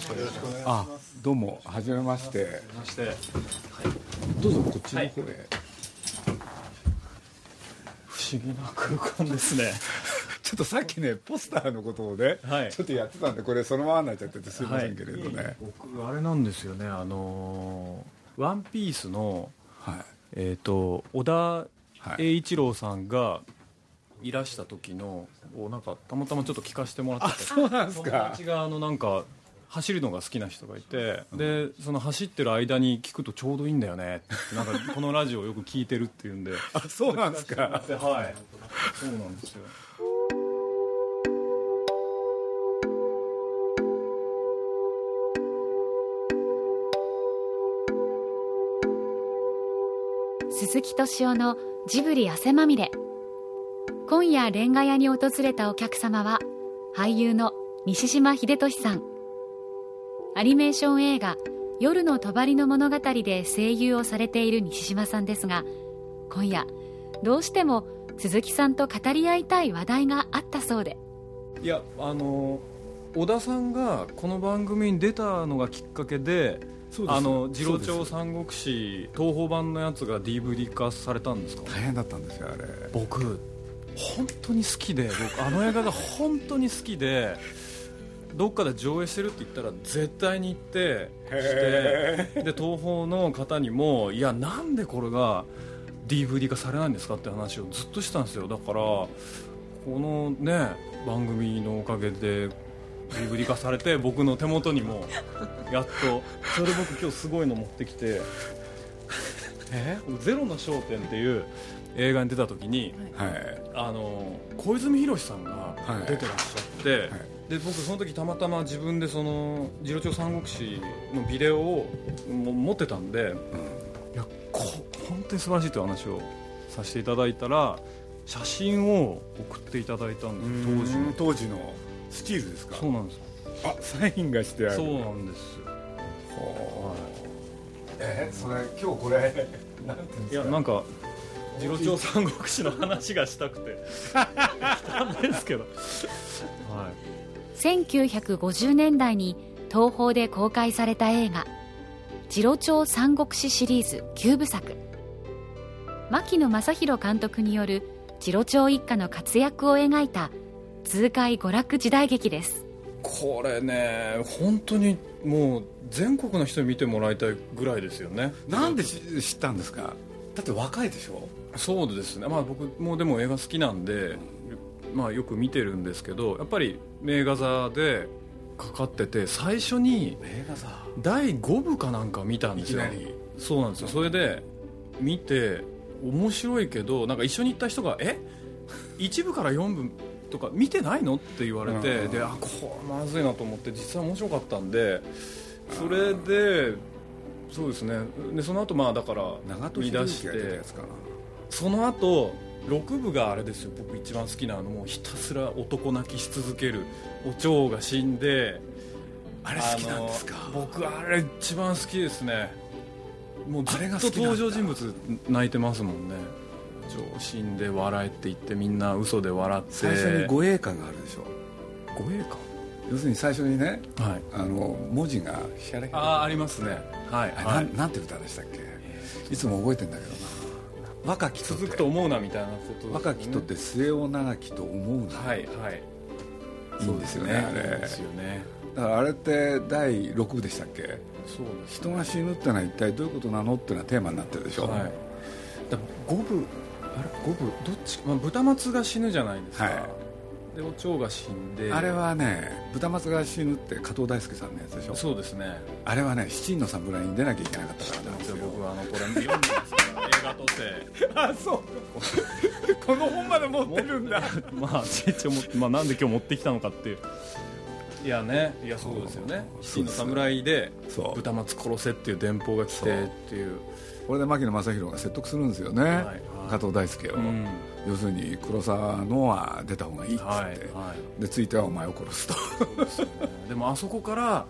ろしくお願いしますあどうもはじめまして。まして、はい、どうぞこっちの方へ、はい、不思議な空間ですね。ちょっとさっきねポスターのことをね、はい、ちょっとやってたんでこれそのままになっちゃっててすいませんけれどね、はい、僕あれなんですよねあのー、ワンピースの、はい、えっ、ー、と小田栄一郎さんがいらした時のをなんかたまたまちょっと聞かせてもらってて。そうなんですか。友達があのなんか走るのが好きな人がいて、でその走ってる間に聞くとちょうどいいんだよね。なんかこのラジオよく聞いてるっていうんで。あそうなんですか？はい。そうなんですよ。鈴木敏夫のジブリ汗まみれ。今夜レンガ屋に訪れたお客様は俳優の西島秀俊さんアニメーション映画「夜の帳の物語」で声優をされている西島さんですが今夜どうしても鈴木さんと語り合いたい話題があったそうで。いやあの小田さんがこの番組に出たのがきっかけであの次郎長三国志東宝版のやつが DVD 化されたんですか？大変だったんですよあれ。僕本当に好きで僕あの映画が本当に好きでどっかで上映してるって言ったら絶対に行ってしてで東宝の方にもいやなんでこれが DVD 化されないんですかって話をずっとしてたんですよ。だからこのね番組のおかげで DVD 化されて僕の手元にもやっとそれで僕今日すごいの持ってきて「えゼロの焦点」っていう映画に出た時に、はい、あの小泉洋さんが出てらっしゃって、はいはいで僕その時たまたま自分でその「次郎長三国志」のビデオを持ってたんで、うん、いやこ本当に素晴らしいという話をさせていただいたら写真を送っていただいたんです当時の。当時の。スチールですか？そうなんですあサインがしてある。そうなんですはえー、それ今日これなんていうんですか？いやなんか次郎長三国志の話がしたくて。来たんですけど、はい、1950年代に東宝で公開された映画「次郎長三国志」シリーズ9部作。牧野正弘監督による次郎長一家の活躍を描いた痛快娯楽時代劇です。これね本当にもう全国の人に見てもらいたいぐらいですよね。なんで知ったんですか？だって若いでしょ？そうですね。まあ僕もでも映画好きなんで、まあよく見てるんですけどやっぱり名画座でかかってて最初に第5部かなんか見たんですよ。そうなんですよ。それで見て面白いけどなんか一緒に行った人が「え？1部から4部とか見てないの?」って言われて、であこれまずいなと思って実際面白かったんでそれでそうですね。でその後まあだから見出してその後6部があれですよ。僕一番好きなの。もうひたすら男泣きし続ける。お蝶が死んで。あれ好きなんですか？僕あれ一番好きですね。もうずっと登場人物泣いてますもんね。蝶死んで笑えって言ってみんな嘘で笑って。最初に護衛官があるでしょ。護衛官？要するに最初にね、はい、あの文字がヒャレあありますね。はい、はい、なんて歌でしたっけ？いつも覚えてんだけどな若き続くと思うなみたいなこと、ね、若きとって末を長きと思うな。はいはい。いいんですよね、ね、あれ。ですよね。だからあれって第6部でしたっけ？そうです、ね、人が死ぬってのは一体どういうことなのっていうのはテーマになってるでしょ、はい、だ5部あれ？5部？どっち、まあ、豚松が死ぬじゃないですか、はい。でお蝶が死んで。あれはね豚松が死ぬって加藤大輔さんのやつでしょ。そうですね。あれはね七人の侍に出なきゃいけなかったからなんですよ。僕はあのこれ読んでますから映画としてあそう。この本まで持ってるんだ。まあ一応まあなんで今日持ってきたのかっていう。いやね。いやそうですよね。七人の侍で豚松殺せっていう電報が来てっていう。これで牧野正弘が説得するんですよね、はいはい、加藤大輔を、うん、要するに黒沢のは出た方がいいっつって、はいはい、でついてはお前を殺すと。で、ね,、でもあそこから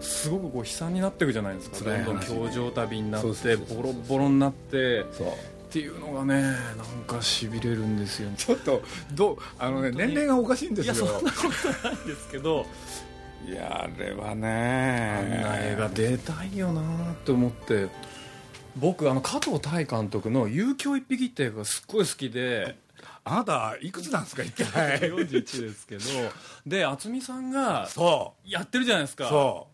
すごくこう悲惨になっていくじゃないですか。どんどん表情旅になってボロボロになってっていうのがねなんかしびれるんですよちょっとどうあのね年齢がおかしいんですよ。いやそんなことないんですけど。いやあれはね。あんな映画出たいよなって思って。僕あの加藤大監督の「遊興一匹」って映画がすっごい好きであなたいくつなんですか一体。41ですけど。で渥美さんがそやってるじゃないですか。そ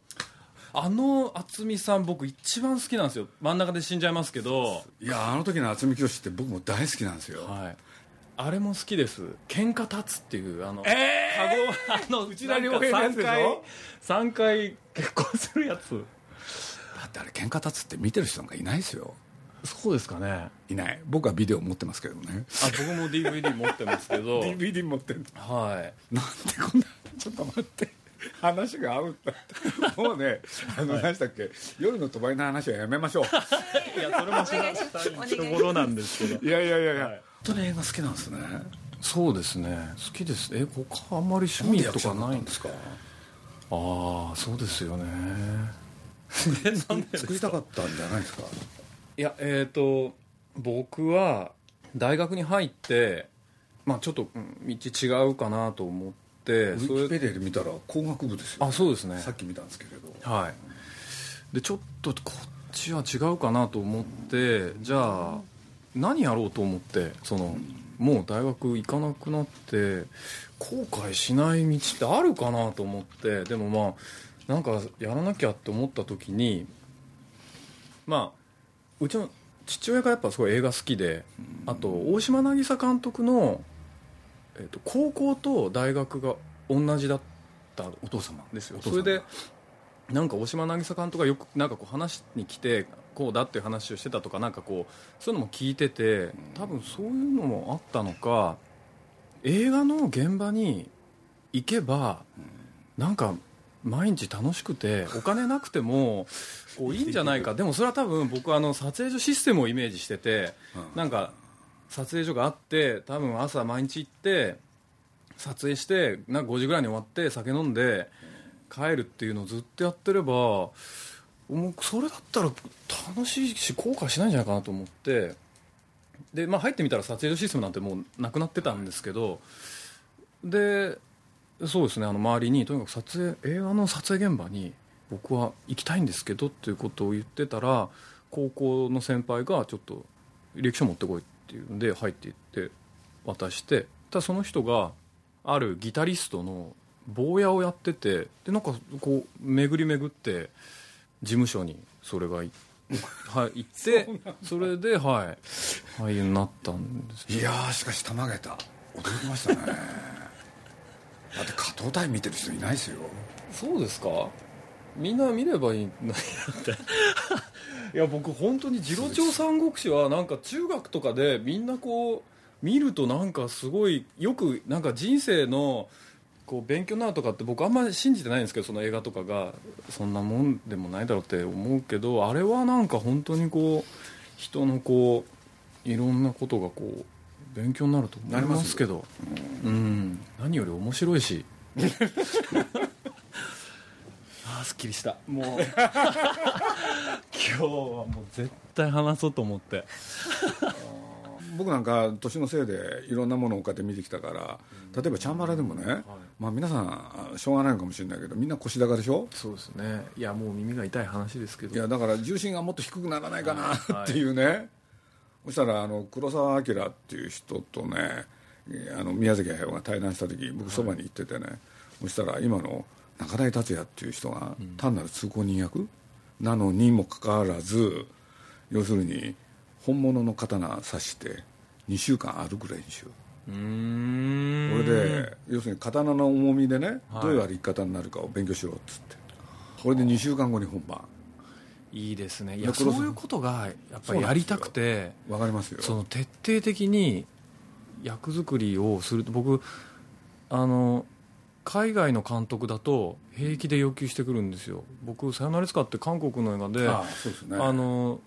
あの渥美さん僕一番好きなんですよ。真ん中で死んじゃいますけど。ういやあの時の渥美清って僕も大好きなんですよ、はい。あれも好きです。喧嘩立つっていうあのえカゴあの内田良平のやつでしょ？3回結婚するやつ。だってあれ喧嘩立つって見てる人なんかいないですよ。そうですかね。あいない。僕はビデオ持ってますけどね。僕も DVD 持ってますけど。DVD 持ってるはい。なんでこんなちょっと待って話が合うんだってもうねあの、何したっけ？夜の賭場の話はやめましょう。いやそれも知らないところなんですけどいやいやいやいや、はい。本当に映画好きなんですね。そうですね。好きです。え他あんまり趣味とかないんですか？ああそうですよね。作りたかったんじゃないですか？いやえっ、と僕は大学に入ってまあちょっと、うん道違うかなと思ってウィキペディアで見たら工学部ですよあそうですね。さっき見たんですけれど。はい。でちょっとこっちは違うかなと思ってじゃあ何やろうと思ってそのもう大学行かなくなって後悔しない道ってあるかなと思ってでもまあなんかやらなきゃって思った時にまあうちの父親がやっぱすごい映画好きであと大島渚監督の、えっと高校と大学が同じだったお父様ですよ。それでなんか大島渚監督がよくなんかこう話に来てこうだっていう話をしてたとかなんかこうそういうのも聞いてて多分そういうのもあったのか映画の現場に行けばなんか毎日楽しくてお金なくてもこういいんじゃないか。でもそれは多分僕あの撮影所システムをイメージしててうん。なんか撮影所があって多分朝毎日行って撮影してなんか5時ぐらいに終わって酒飲んで帰るっていうのをずっとやってればもうそれだったら楽しいし後悔しないんじゃないかなと思って。で、まあ、入ってみたら撮影所システムなんてもうなくなってたんですけどでそうですねあの周りにとにかく撮影映画の撮影現場に僕は行きたいんですけどっていうことを言ってたら高校の先輩がちょっと履歴書持ってこいっていうんで入っていって渡してただその人があるギタリストの坊やをやっててでなんかこう巡り巡って事務所にそれがい、はい、行ってそれではい俳優になったんですいやーしかしたまげた。驚きましたね。だって加藤大見てる人いないですよ。そうですか？みんな見ればいいのになっていや僕本当に次郎長三国志はなんか中学とかでみんなこう見るとなんかすごいよくなんか人生のこう勉強なとかって僕あんまり信じてないんですけどその映画とかがそんなもんでもないだろうって思うけどあれはなんか本当にこう人のこういろんなことがこう勉強になると思いますけど。うん。何より面白いし。すっきりした。もう。今日はもう絶対話そうと思って。僕なんか年のせいでいろんなものをこうやって見てきたから例えばチャンバラでもね、まあ、皆さんしょうがないのかもしれないけどみんな腰高でしょ？そうですね。いやもう耳が痛い話ですけど。いやだから重心がもっと低くならないかはい。な っていうね、そしたらあの黒澤明っていう人とねあの宮崎駿が対談した時僕そばに行っててね、そしたら今の中台達也っていう人が単なる通行人役、なのにもかかわらず要するに本物の刀刺して2週間歩く練習これで要するに刀の重みでね、はい。どういう歩き方になるかを勉強しろっつって。これで2週間後に本番。いいですね。いやそういうことがやっぱりやりたくて。わかりますよ。その徹底的に役作りをすると僕あの海外の監督だと平気で要求してくるんですよ。僕「さよならいつか」って韓国の映画であの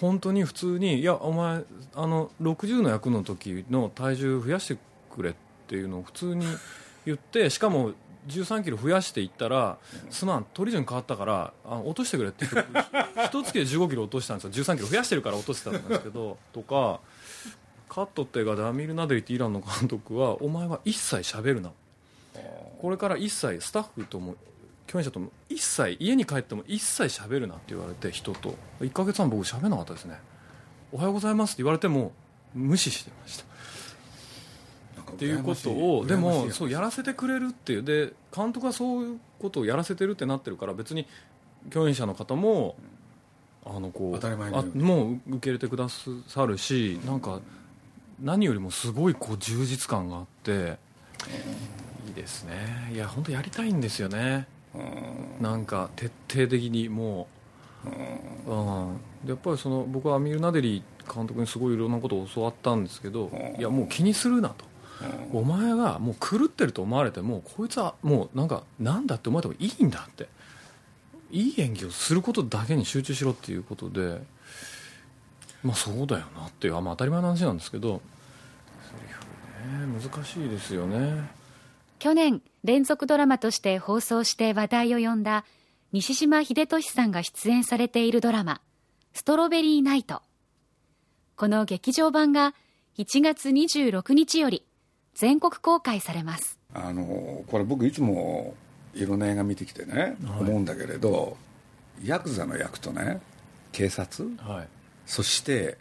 本当に普通に「いやお前あの60の役の時の体重増やしてくれ」っていうのを普通に言って しかも1 3キロ増やしていったら「すまん取り順変わったからあ落としてくれ」って一月 で1 5キロ落としたんですよ。1 3キロ増やしてるから落としてたんですけどとか「カット」って映画でアミール・ナデリってイランの監督は「お前は一切喋るな」これから一切スタッフとも共演者とも一切家に帰っても一切喋るなって言われて人と。1か月半僕喋らなかったですね。おはようございますって言われても無視してました。っていうことをでもそうやらせてくれるっていうで監督がそういうことをやらせてるってなってるから別に共演者の方もあのこう当たり前のあもう受け入れてくださるしなんか何よりもすごいこう充実感があっていいですね。いや本当やりたいんですよね。なんか徹底的にもう、うん、でやっぱりその僕はアミール・ナデリ監督にすごいいろんなことを教わったんですけどいやもう気にするなと。お前がもう狂ってると思われてもこいつはもうなんかなんだって思われてもいいんだって。いい演技をすることだけに集中しろっていうことでまあそうだよなっていうあ、まあ、当たり前の話なんですけど。難しいですよね去年連続ドラマとして放送して話題を呼んだ西島秀俊さんが出演されているドラマ「ストロベリーナイト」この劇場版が1月26日より全国公開されます。あのこれ僕いつもいろんな映画見てきてね、思うんだけれどヤクザの役とね警察はい。そして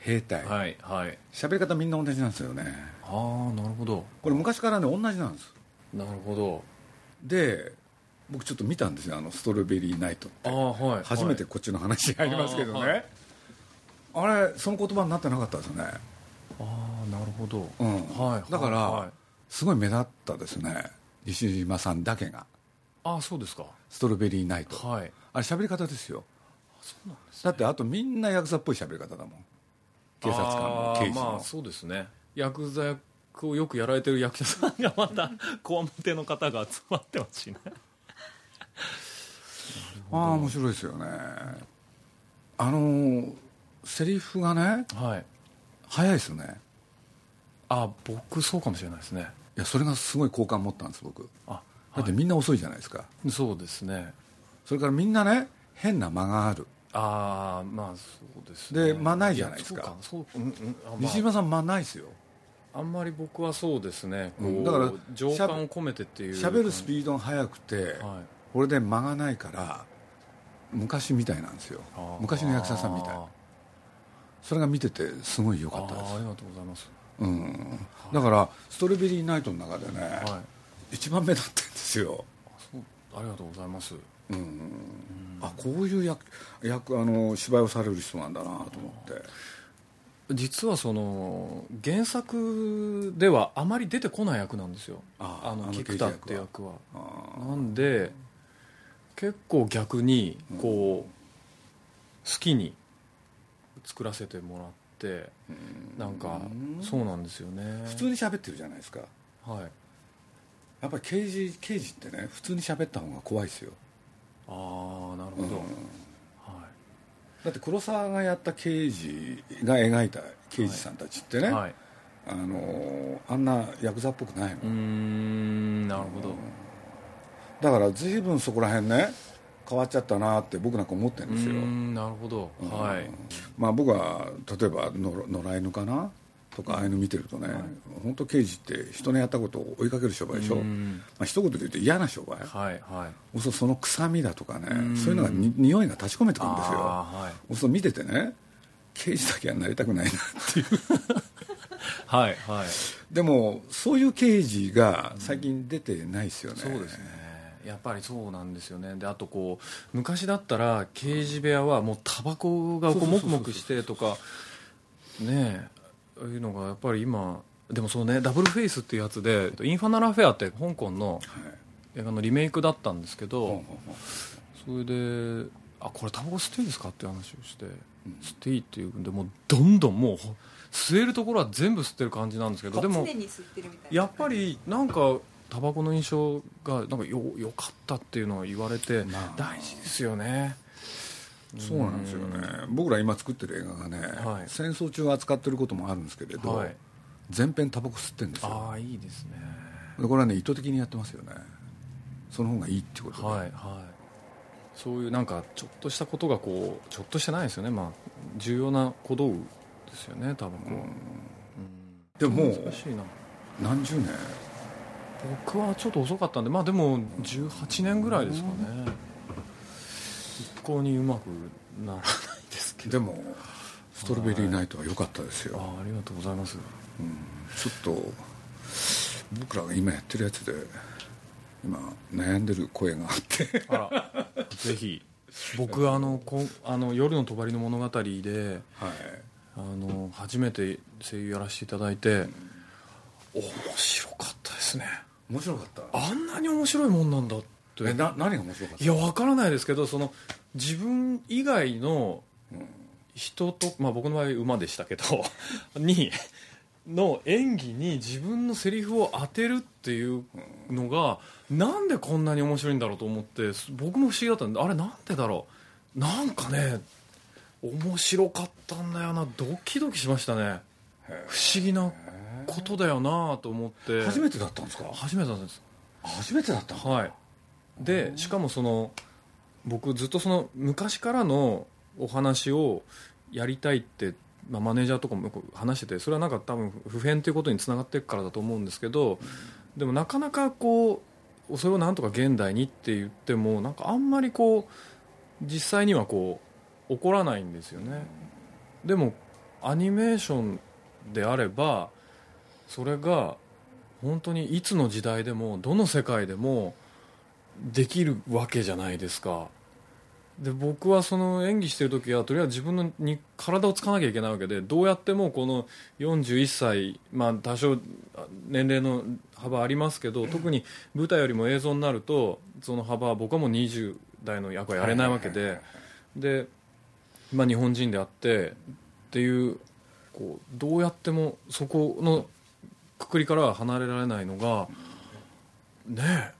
兵隊。はいはい。喋り方みんな同じなんですよねああなるほど。これ昔からね同じなんです。なるほど。で僕ちょっと見たんですよあのストロベリーナイトってはい。初めてこっちの話がありますけどね、はい。あれその言葉になってなかったですよね、ああなるほど、うん。はいだから、はいすごい目立ったですね。西島さんだけが。ああそうですか。ストロベリーナイト、はい。あれ喋り方ですよ。そうなんですだってあとみんなヤクザっぽい喋り方だもん。警察官も刑事も、まあそうですねヤクザ役をよくやられてる役者さんがまたこわもての方が集まってますしね。ああ面白いですよね。あのーセリフがねはい。早いですよね。あ僕そうかもしれないですね。いやそれがすごい好感持ったんです僕。あだってみんな遅いじゃないですか、そうですね。それからみんなね変な間がある。ああまあそうですね。で間ないじゃないですか。やそうかそう、うんうんあ西島さん間ないですよあんまり僕はそうですね。こう、うんだから情感を込めてっていう。喋るスピードが速くて、はい。これで間がないから昔みたいなんですよ。昔の役者さんみたい。あそれが見ててすごい良ーかったです。ありがとうございます。うん、だからストロベリーナイトの中でね、はい。一番目立ってるんですよ、ありがとうございます。うん。あこういう役役あの芝居をされる人なんだなと思って実はその原作ではあまり出てこない役なんですよ。ああの菊田って役は。あなんで結構逆にこう好きに作らせてもらってなんかそうなんですよね。普通に喋ってるじゃないですか。はい。やっぱり刑事刑事ってね普通に喋った方が怖いですよ。ああなるほど、うん。はいだって黒沢がやった刑事が描いた刑事さんたちってね、はい。あのあんなヤクザっぽくないの、うーんなるほど。だから随分そこら辺ね変わっちゃったなって僕なんか思ってるうんですよ、なるほど。はい。まあ僕は例えばの野良犬かなとかああいうの見てるとね、本当刑事って人のやったことを追いかける商売でしょ、うん。まあ一言で言うと嫌な商売、はいはい。そうその臭みだとかね、ん。そういうのがに匂いが立ち込めてくるんですよ。はい。そう見ててね刑事だけはなりたくないなっていう。はいはい。でもそういう刑事が最近出てないですよね、そうですね。やっぱりそうなんですよね。であとこう昔だったら刑事部屋はもうタバコがこうもくもくしてとかねえいうのがやっぱり今でもそうねダブルフェイスっていうやつで「インファナル・アフェア」って香港のはい。映画のリメイクだったんですけど、ほうほうほう。それで「あこれタバコ吸っていいですか?」っていう話をして、吸っていいっていうんでもうどんどんもうほ吸えるところは全部吸ってる感じなんですけどでもやっぱりなんかタバコの印象がなんかよよかったっていうのを言われて、まあ。大事ですよねそうなんですよね。僕ら今作ってる映画がね、はい。戦争中扱ってることもあるんですけれど、はい。全編タバコ吸ってるんですよ。ああいいですね。でこれはね意図的にやってますよね。その方がいいってことで、はいはい。そういうなんかちょっとしたことがこうちょっとしてないですよね。まあ重要な小道具ですよねタバコ。は、うん。でももう何十年？僕はちょっと遅かったんでまあでも18年ぐらいですかね。一向にうまくならないですけど。でもストロベリーナイトは良かったですよ、あありがとうございます。ちょっと僕らが今やってるやつで今悩んでる声があって。あら。ぜひ。僕あのこあの夜の帳の物語ではい。あの初めて声優やらせていただいて面白かったですね。面白かった。あんなに面白いもんなんだってえな何が面白かった？いや分からないですけどその自分以外の人と、まあ、僕の場合馬でしたけど にの演技に自分のセリフを当てるっていうのがなんでこんなに面白いんだろうと思って僕も不思議だったんであれなんでだろう？なんかね面白かったんだよな。ドキドキしましたね。不思議なことだよなと思って。初めてだったんですか？初めてなんです。初めてだったのはいでしかもその僕ずっとその昔からのお話をやりたいって、まあ、マネージャーとかも話しててそれはなんか多分普遍ということにつながっていくからだと思うんですけど、でもなかなかこうそれをなんとか現代にって言ってもなんかあんまりこう実際にはこう起こらないんですよね。でもアニメーションであればそれが本当にいつの時代でもどの世界でもできるわけじゃないですか。で僕はその演技してる時はとりあえず自分のに体を使わなきゃいけないわけでどうやってもこの41歳、まあ、多少年齢の幅ありますけど特に舞台よりも映像になるとその幅は僕はもう20代の役はやれないわけでで、まあ、日本人であってっていうこうどうやってもそこのくくりからは離れられないのがねえ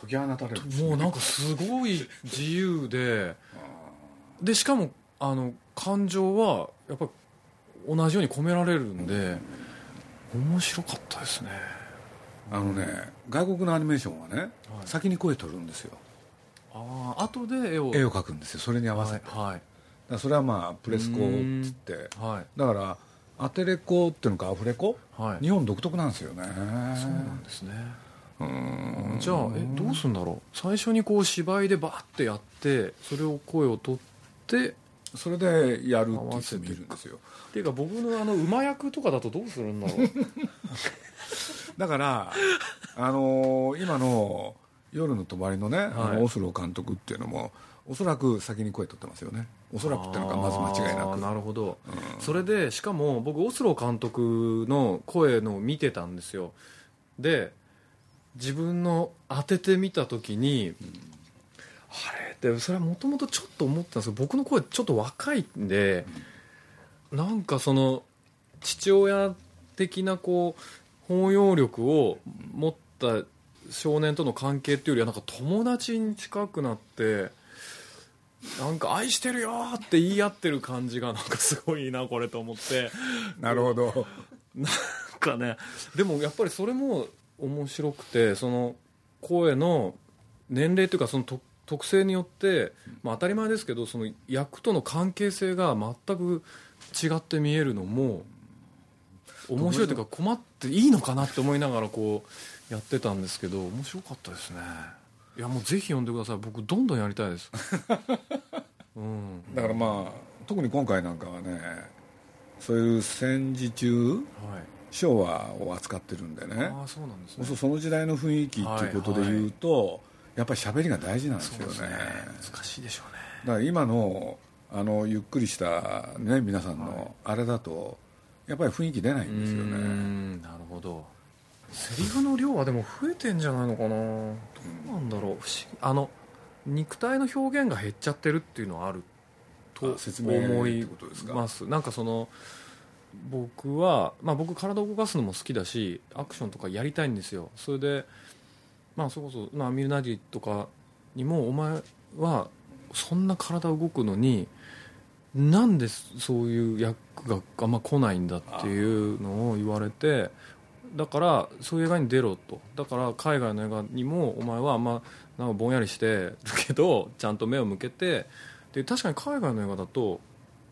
解き放たれる。えもうなんかすごい自由ででしかもあの感情はやっぱり同じように込められるんで面白かったですね。あのね外国のアニメーションはね、先に声取るんですよ。ああ後で絵を。絵を描くんですよそれに合わせて、はいはい。らそれはまあプレスコっつって。はい。だからアテレコっていうのかアフレコ、はい。日本独特なんですよね。そうなんですね。うんじゃあえどうするんだろう？最初にこう芝居でバーってやってそれを声を取ってそれでやるっていう人もいるんですよ。っていうか僕のあの馬役とかだとどうするんだろう？だから、あのー今の夜の帳のね、あはい。のオスロー監督っていうのもおそらく先に声取ってますよね。おそらくっていうのがまず間違いなあーく。なるほど、それでしかも僕オスロー監督の声のを見てたんですよ。で自分の当ててみた時に、あれってそれはもともとちょっと思ったんですけど僕の声ちょっと若いんで、なんかその父親的なこう包容力を持った少年との関係っていうよりはなんか友達に近くなってなんか愛してるよーって言い合ってる感じがなんかすごいなこれと思って。なるほど。なんかねでもやっぱりそれも面白くてその声の年齢というかそのと特性によって、まあ、当たり前ですけどその役との関係性が全く違って見えるのも面白いというか困っていいのかなって思いながらこうやってたんですけど面白かったですね。いやもうぜひ読んでください。僕どんどんやりたいです。うん。だからまあ特に今回なんかはねそういう戦時中はい昭和を扱ってるんでね。ああそうなんですね。その時代の雰囲気っていうことで言うと、やっぱり喋りが大事なんですよね。難しいでしょうね。だから今のあのゆっくりした、ね、皆さんのあれだとやっぱり雰囲気出ないんですよね。んなるほど。セリフの量はでも増えてんじゃないのかな。どうなんだろう。不思議。あの肉体の表現が減っちゃってるっていうのはあるとあ説明思います。なんかその僕は、まあ、僕体を動かすのも好きだしアクションとかやりたいんですよ。それでまあそれこそ、まあ、ミルナディとかにもお前はそんな体動くのになんでそういう役があんま来ないんだっていうのを言われてだからそういう映画に出ろと。だから海外の映画にもお前はあんまなんかぼんやりしてるけどちゃんと目を向けてで確かに海外の映画だと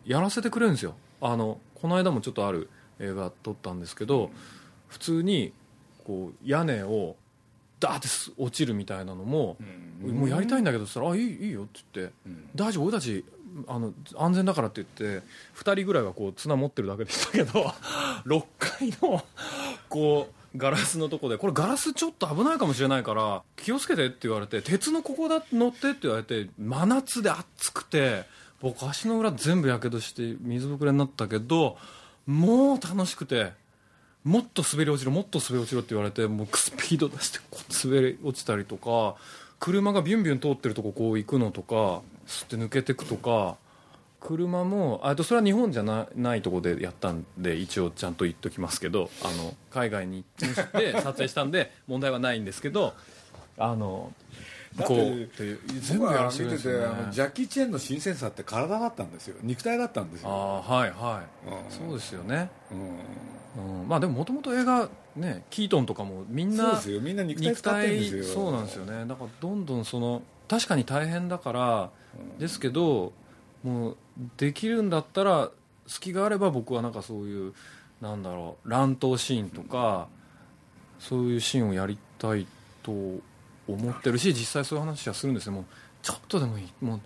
やらせてくれるんですよ。あのこの間もちょっとある映画撮ったんですけど普通にこう屋根をダーって落ちるみたいなのも、もうやりたいんだけどそしたら「あいいいいよ」って言って「大丈夫俺たちあの安全だから」って言って2人ぐらいはこう綱持ってるだけでしたけど 6階のこうガラスのとこでこれガラスちょっと危ないかもしれないから気をつけてって言われて鉄のここだ乗ってって言われて真夏で暑くて僕足の裏全部やけどして水ぶくれになったけどもう楽しくてもっと滑り落ちろもっと滑り落ちろって言われてもうスピード出してこう滑り落ちたりとか車がビュンビュン通ってるとここう行くのとか吸って抜けてくとか車もあとそれは日本じゃなないとこでやったんで一応ちゃんと言っときますけどあの海外に行って撮影したんで問題はないんですけどあのこう全部やらせてくれるんですよ、ね、ジャッキー・チェーンの新鮮さって体だったんですよ。肉体だったんですよ。ああはいはい、うん、そうですよね、うん。うん、まあでももともと映画ねキートンとかもみんなそうですよ。みんな肉体使ってるんですよ。そうなんですよね。だからどんどんその確かに大変だから、ですけどもうできるんだったら隙があれば僕はなんかそういうなんだろう乱闘シーンとかそういうシーンをやりたいと思ってるし実際そういう話はするんですよ。もうちょっとでもいい。も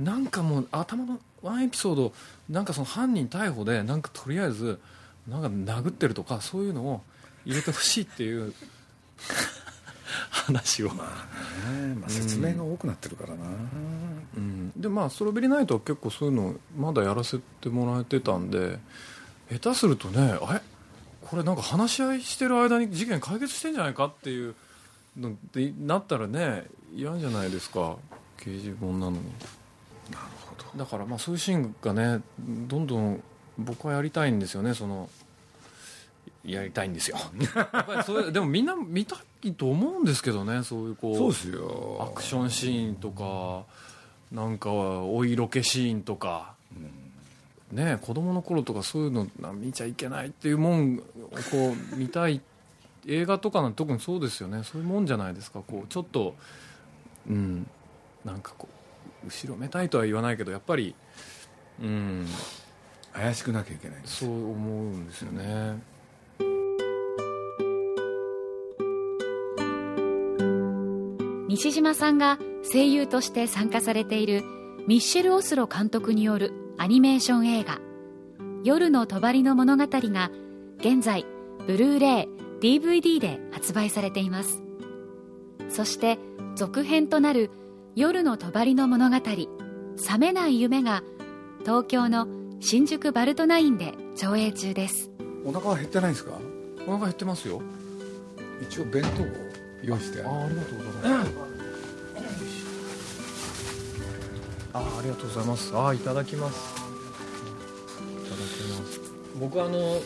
うなんかもう頭のワンエピソードなんかその犯人逮捕でなんかとりあえずなんか殴ってるとかそういうのを入れてほしいっていう。話を。まあね、まあ、説明が多くなってるからな、うん、でまあストロベリーナイトは結構そういうのまだやらせてもらえてたんで下手するとねあれ？これなんか話し合いしてる間に事件解決してんじゃないかっていうでなったらね嫌じゃないですか。刑事本なのに。なるほど。だからまあそういうシーンがねどんどん僕はやりたいんですよね。そのやりたいんですよ。それでもみんな見たいと思うんですけどね。そういうこうそうですよ。アクションシーンとかなんかはお色気シーンとか、うん、ね子供の頃とかそういうの見ちゃいけないっていうもんをこう見たいって映画とかの特にそうですよね。そういうもんじゃないですか。こうちょっとうんなんかこう後ろめたいとは言わないけどやっぱりうん。怪しくなきゃいけないそう思うんですよね、西島さんが声優として参加されているミッシェル・オスロ監督によるアニメーション映画「夜の帳の物語」が現在ブルーレイ DVD で発売されています。そして続編となる「夜の帳の物語覚めない夢」が東京の新宿バルトナインで上映中です。お腹は減ってないんですか？お腹減ってますよ。一応弁当を用意してああありがとうございます、ああありがとうございます。ああいただきます。いただきます。僕あの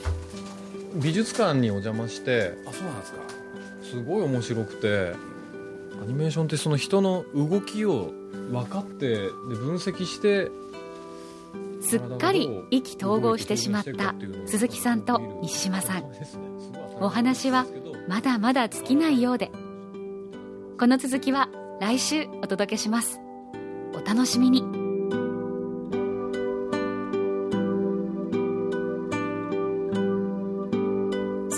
美術館にお邪魔してあそうなんですか。すごい面白くてアニメーションってその人の動きを分かってで分析してすっかり意気投合してしまった鈴木さんと西島さん。お話はまだまだ尽きないようで。この続きは来週お届けします。お楽しみに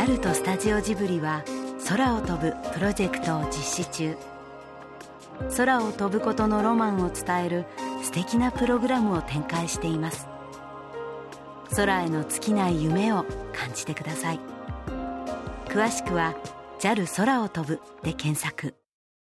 JAL とスタジオジブリは空を飛ぶプロジェクトを実施中。空を飛ぶことのロマンを伝える素敵なプログラムを展開しています。空への尽きない夢を感じてください。詳しくは JAL 空を飛ぶで検索。